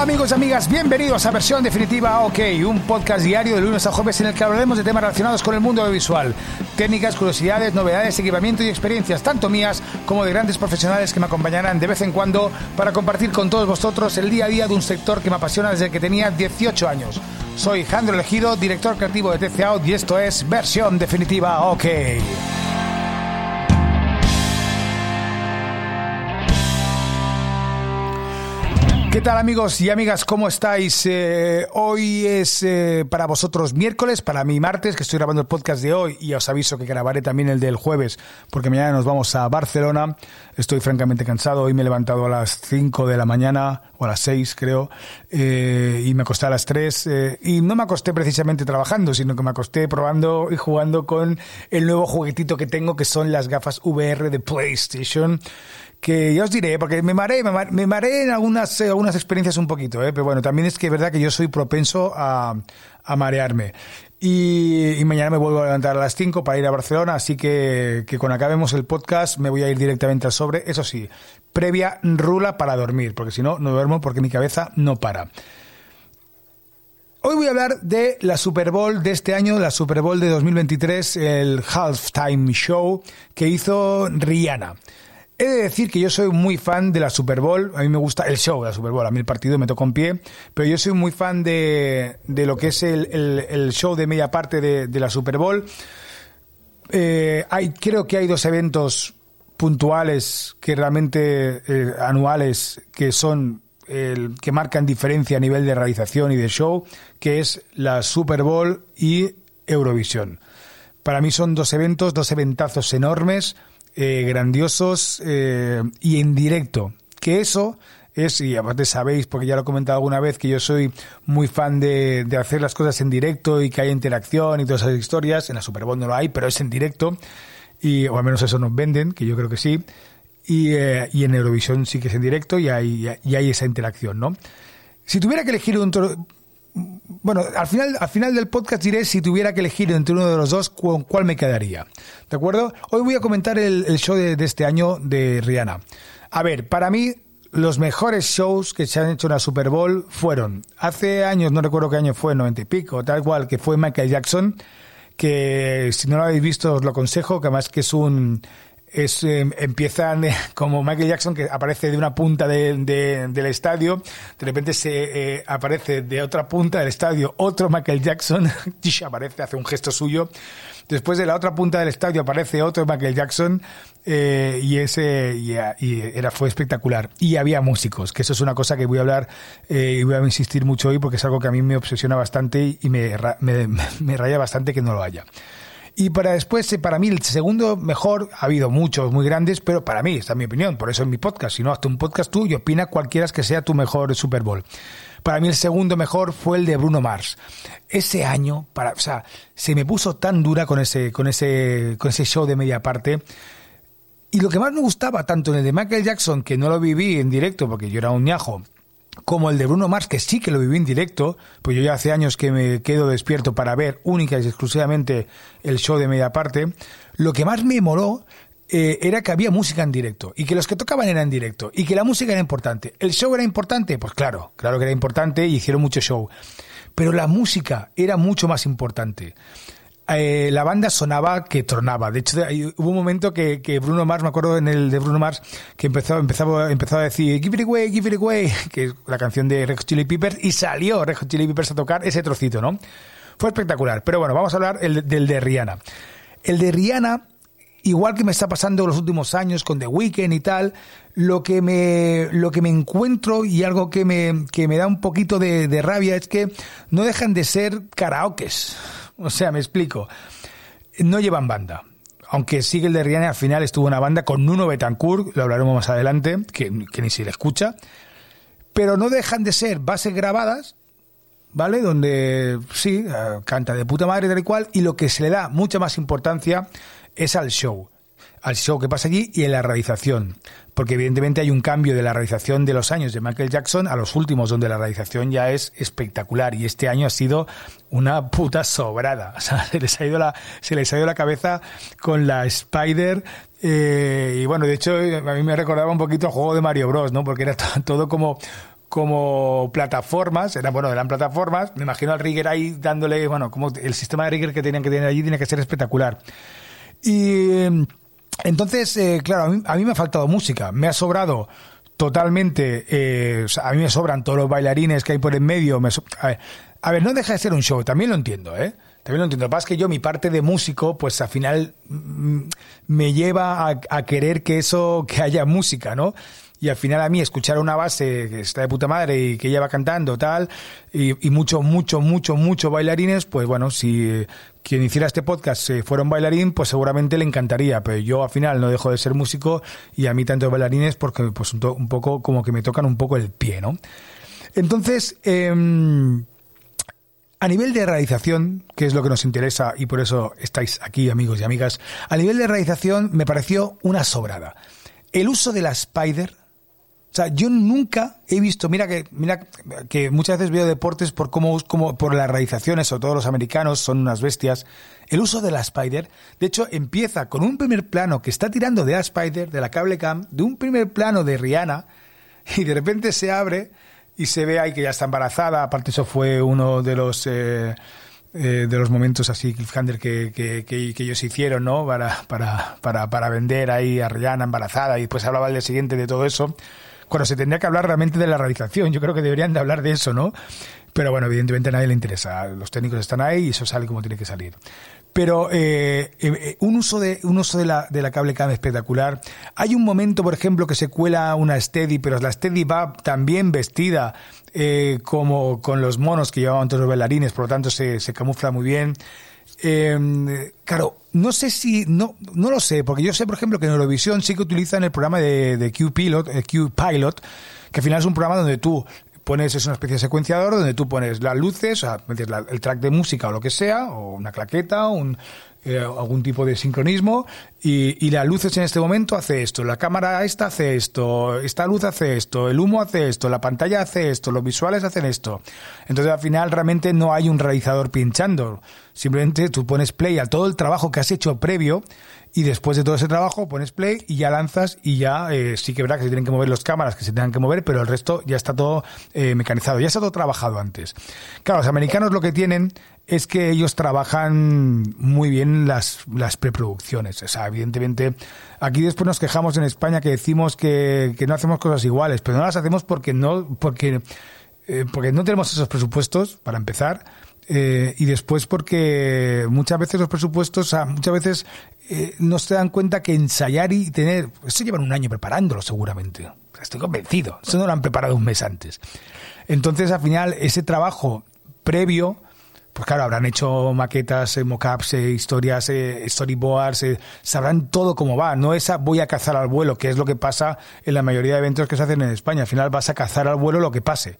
Amigos y amigas, bienvenidos a Versión Definitiva OK, un podcast diario de lunes a jueves en el que hablaremos de temas relacionados con el mundo audiovisual, técnicas, curiosidades, novedades, equipamiento y experiencias, tanto mías como de grandes profesionales que me acompañarán de vez en cuando para compartir con todos vosotros el día a día de un sector que me apasiona desde que tenía 18 años. Soy Jandro Elegido, director creativo de TC y esto es Versión Definitiva OK. ¿Qué tal amigos y amigas? ¿Cómo estáis? Eh, hoy es eh, para vosotros miércoles, para mí martes, que estoy grabando el podcast de hoy y os aviso que grabaré también el del jueves, porque mañana nos vamos a Barcelona. Estoy francamente cansado, hoy me he levantado a las 5 de la mañana, o a las 6 creo, eh, y me acosté a las 3, y no me acosté precisamente trabajando, sino que me acosté probando y jugando con el nuevo juguetito que tengo, que son las gafas VR de PlayStation que ya os diré, porque me mareé, me mareé en algunas, eh, algunas experiencias un poquito, ¿eh? pero bueno, también es que es verdad que yo soy propenso a, a marearme. Y, mañana me vuelvo a levantar a las 5 para ir a Barcelona, así que, que cuando acabemos el podcast me voy a ir directamente al sobre. Eso sí, previa rula para dormir, porque si no, no duermo porque mi cabeza no para. Hoy voy a hablar de la Super Bowl de este año, la Super Bowl de 2023, el Halftime Show que hizo Rihanna. He de decir que yo soy muy fan de la Super Bowl. A mí me gusta el show de la Super Bowl. A mí el partido me toca en pie. Pero yo soy muy fan de, de lo que es el, el, show de media parte de, de la Super Bowl. Eh, hay, creo que hay dos eventos puntuales que realmente eh, anuales que son el, que marcan diferencia a nivel de realización y de show, que es la Super Bowl y Eurovisión. Para mí son dos eventos, dos eventazos enormes eh, grandiosos eh, y en directo. Que eso es, y aparte sabéis, porque ya lo he comentado alguna vez, que yo soy muy fan de, de hacer las cosas en directo y que hay interacción y todas esas historias. En la Super Bowl no lo hay, pero es en directo. Y, o al menos eso nos venden, que yo creo que sí. Y, eh, y en Eurovisión sí que es en directo y hay, y hay esa interacción, ¿no? Si tuviera que elegir un, bueno, al final, al final del podcast diré si tuviera que elegir entre uno de los dos, cuál me quedaría. ¿De acuerdo? Hoy voy a comentar el, show de, este año de Rihanna. A ver, para mí, los mejores shows que se han hecho en la Super Bowl fueron, hace años, no recuerdo qué año fue, noventa y pico, tal cual, que fue Michael Jackson, que si no lo habéis visto os lo aconsejo, que además que es un, es, eh, empiezan como Michael Jackson que aparece de una punta de, del estadio, de repente se eh, aparece de otra punta del estadio otro Michael Jackson, aparece, hace un gesto suyo, después de la otra punta del estadio aparece otro Michael Jackson eh, y ese y, era fue espectacular y había músicos, que eso es una cosa que voy a hablar y voy a insistir mucho hoy porque es algo que a mí me obsesiona bastante y me, me, me raya bastante que no lo haya. Y para después, eh, para mí, el segundo mejor, ha habido muchos muy grandes, pero para mí, esta es mi opinión, por eso es mi podcast. Si no, hazte un podcast tú y opina cualquiera que sea tu mejor Super Bowl. Para mí el segundo mejor fue el de Bruno Mars. Ese año, para, o sea, se me puso tan dura con ese, con ese, con ese show de media parte. Y lo que más me gustaba, tanto en el de Michael Jackson, que no lo viví en directo porque yo era un ñajo, como el de Bruno Mars, que sí que lo viví en directo, pues yo ya hace años que me quedo despierto para ver única y exclusivamente el show de media parte, lo que más me moló eh, era que había música en directo y que los que tocaban eran en directo y que la música era importante. ¿El show era importante? Pues claro, claro que era importante y hicieron mucho show. Pero la música era mucho más importante. Eh, la banda sonaba que tronaba. De hecho, hubo un momento que, Bruno Mars, me acuerdo en el de Bruno Mars, que empezó, empezaba, empezó a decir Give it away, give it away, que es la canción de Red Hot Chili Peppers, y salió Red Hot Chili Peppers a tocar ese trocito, ¿no? Fue espectacular. Pero bueno, vamos a hablar el, del de Rihanna. El de Rihanna, igual que me está pasando los últimos años con The Weeknd y tal, lo que me, lo que me encuentro y algo que me, que me da un poquito de, de rabia es que no dejan de ser karaokes. O sea, me explico. No llevan banda. Aunque sigue el de Rihanna, al final estuvo una banda con Nuno Betancourt, lo hablaremos más adelante, que, ni se le escucha. Pero no dejan de ser bases grabadas, ¿vale? Donde sí, eh, canta de puta madre tal y cual, y lo que se le da mucha más importancia es al show al show que pasa allí y en la realización. Porque evidentemente hay un cambio de la realización de los años de Michael Jackson a los últimos, donde la realización ya es espectacular. Y este año ha sido una puta sobrada. O sea, se les ha ido la, se les ha ido la cabeza con la Spider. Eh, y bueno, de hecho, a mí me recordaba un poquito el juego de Mario Bros, ¿no? Porque era todo como como plataformas, eran, bueno, eran plataformas, me imagino al rigger ahí dándole, bueno, como el sistema de rigger que tenían que tener allí tiene que ser espectacular. Y entonces, eh, claro, a mí, a me ha faltado música, me ha sobrado totalmente, eh, a mí me sobran todos los bailarines que hay por en medio, me a, ver, a ver, no deja de ser un show, también lo entiendo, ¿eh? También lo entiendo. Lo que pasa es que yo, mi parte de músico, pues al final mm, me lleva a, querer que eso, que haya música, ¿no? Y al final a mí escuchar una base que está de puta madre y que ella va cantando tal y, y mucho, mucho, mucho, mucho bailarines, pues bueno, si quien hiciera este podcast fuera un bailarín, pues seguramente le encantaría, pero yo al final no dejo de ser músico y a mí tantos bailarines porque pues un, un poco como que me tocan un poco el pie, ¿no? Entonces, eh, a nivel de realización, que es lo que nos interesa y por eso estáis aquí, amigos y amigas, a nivel de realización me pareció una sobrada. El uso de la Spider o sea, yo nunca he visto, mira que, mira que muchas veces veo deportes por cómo, por las realizaciones, o todos los americanos son unas bestias. El uso de la Spider, de hecho, empieza con un primer plano que está tirando de la Spider, de la cable cam, de un primer plano de Rihanna, y de repente se abre y se ve ahí que ya está embarazada. Aparte, eso fue uno de los, eh, eh, de los momentos así, cliffhanger, que, que, que, que, ellos hicieron, ¿no? Para, para, para, para vender ahí a Rihanna embarazada, y después hablaba el día siguiente de todo eso cuando se tendría que hablar realmente de la realización. Yo creo que deberían de hablar de eso, ¿no? Pero bueno, evidentemente a nadie le interesa. Los técnicos están ahí y eso sale como tiene que salir. Pero eh, eh, un uso de un uso de la, de la cable cam espectacular. Hay un momento, por ejemplo, que se cuela una Steady, pero la Steady va también vestida eh, como con los monos que llevaban todos los bailarines, por lo tanto se, se camufla muy bien. Eh, claro, no sé si, no, no lo sé, porque yo sé, por ejemplo, que en Eurovisión sí que utilizan el programa de, de Q Pilot, eh, Q Pilot, que al final es un programa donde tú pones, es una especie de secuenciador donde tú pones las luces, o sea, el track de música o lo que sea, o una claqueta, un, eh, algún tipo de sincronismo y, y las luces en este momento hace esto, la cámara esta hace esto, esta luz hace esto, el humo hace esto, la pantalla hace esto, los visuales hacen esto. Entonces al final realmente no hay un realizador pinchando, simplemente tú pones play a todo el trabajo que has hecho previo y después de todo ese trabajo pones play y ya lanzas y ya eh, sí que verá que se tienen que mover las cámaras que se tengan que mover, pero el resto ya está todo eh, mecanizado, ya está todo trabajado antes. Claro, los americanos lo que tienen es que ellos trabajan muy bien las, preproducciones. O sea, evidentemente, aquí después nos quejamos en España que decimos que, no hacemos cosas iguales, pero no las hacemos porque no, porque, eh, porque no tenemos esos presupuestos, para empezar. Eh, y después porque muchas veces los presupuestos, muchas veces eh, no se dan cuenta que ensayar y tener, eso llevan un año preparándolo seguramente. Estoy convencido. Eso no lo han preparado un mes antes. Entonces, al final, ese trabajo previo, pues claro, habrán hecho maquetas, eh, mockups, eh, historias, eh, storyboards, eh, sabrán todo cómo va. No esa voy a cazar al vuelo, que es lo que pasa en la mayoría de eventos que se hacen en España. Al final vas a cazar al vuelo lo que pase.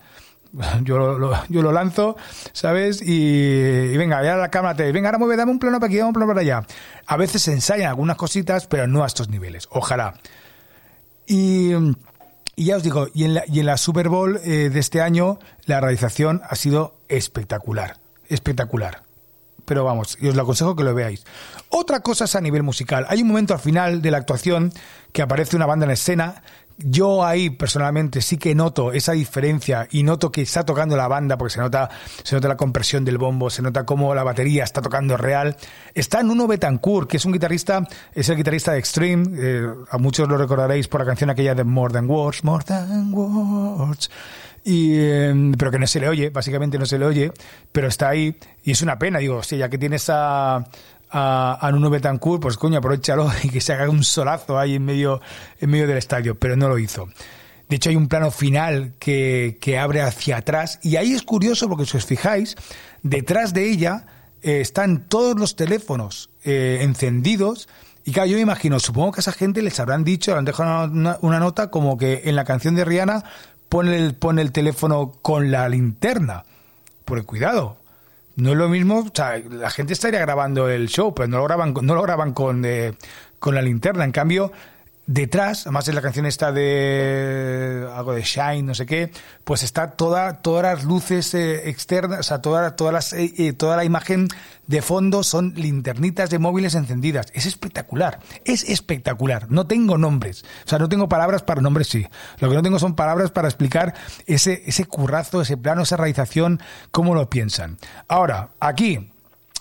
Yo lo, yo lo lanzo, ¿sabes? Y, y venga, ya la cámara te venga, ahora mueve, dame un plano para aquí, dame un plano para allá. A veces se ensayan algunas cositas, pero no a estos niveles. Ojalá. Y, ya os digo, y en la, y en la Super Bowl eh, de este año, la realización ha sido espectacular espectacular. Pero vamos, y os lo aconsejo que lo veáis. Otra cosa es a nivel musical. Hay un momento al final de la actuación que aparece una banda en escena. Yo ahí personalmente sí que noto esa diferencia y noto que está tocando la banda porque se nota, se nota la compresión del bombo, se nota cómo la batería está tocando real. Está Nuno Betancourt, que es un guitarrista, es el guitarrista de Extreme. Eh, a muchos lo recordaréis por la canción aquella de More Than Words, More Than Words y, eh, pero que no se le oye, básicamente no se le oye, pero está ahí y es una pena, digo, si ya que tienes a, a, a Nuno Betancourt, pues coño, aprovechalo y que se haga un solazo ahí en medio, en medio del estadio, pero no lo hizo. De hecho, hay un plano final que, que abre hacia atrás y ahí es curioso porque si os fijáis, detrás de ella eh, están todos los teléfonos eh, encendidos y claro, yo me imagino, supongo que a esa gente les habrán dicho, le han dejado una, nota como que en la canción de Rihanna pone el, pone el teléfono con la linterna. Porque cuidado, no es lo mismo, o sea, la gente estaría grabando el show, pero no lo graban, no lo graban con, eh, con la linterna. En cambio, detrás, además es la canción esta de algo de Shine, no sé qué, pues está toda, todas las luces eh, externas, o sea, toda, todas las, eh, toda la imagen de fondo son linternitas de móviles encendidas. Es espectacular, es espectacular. No tengo nombres, o sea, no tengo palabras para nombres, sí. Lo que no tengo son palabras para explicar ese, ese currazo, ese plano, esa realización, cómo lo piensan. Ahora, aquí,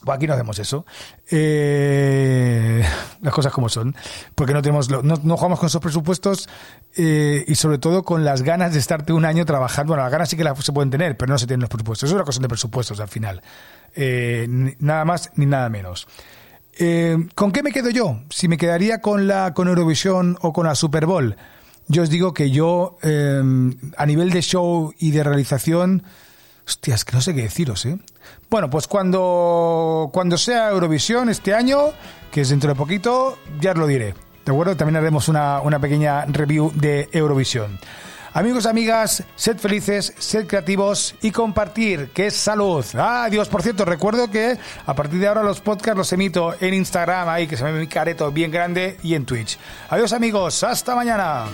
pues aquí no hacemos eso. Eh, las cosas como son. Porque no tenemos, no, no jugamos con esos presupuestos eh, y sobre todo con las ganas de estarte un año trabajando. Bueno, las ganas sí que se pueden tener, pero no se tienen los presupuestos. Es una cosa de presupuestos al final. Eh, nada más ni nada menos. ¿Con qué me quedo yo? Si me quedaría con la con Eurovisión o con la Super Bowl. Yo os digo que yo, a nivel de show y de realización, Hostias, que no sé qué deciros, ¿eh? Bueno, pues cuando, cuando sea Eurovisión este año, que es dentro de poquito, ya os lo diré. ¿De acuerdo? También haremos una, una pequeña review de Eurovisión. Amigos, amigas, sed felices, sed creativos y compartir, que es salud. Ah, Dios, por cierto, recuerdo que a partir de ahora los podcasts los emito en Instagram, ahí que se me ve mi careto bien grande, y en Twitch. Adiós, amigos, hasta mañana.